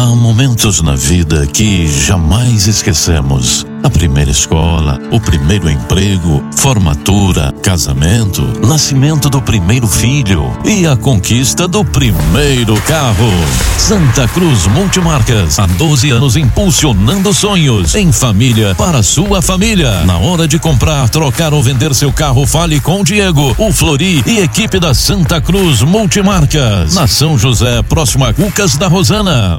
Há momentos na vida que jamais esquecemos. A primeira escola, o primeiro emprego, formatura, casamento, nascimento do primeiro filho e a conquista do primeiro carro. Santa Cruz Multimarcas, há 12 anos impulsionando sonhos em família para sua família. Na hora de comprar, trocar ou vender seu carro, fale com o Diego, o Flori e equipe da Santa Cruz Multimarcas. Na São José, próximo a Cucas da Rosana.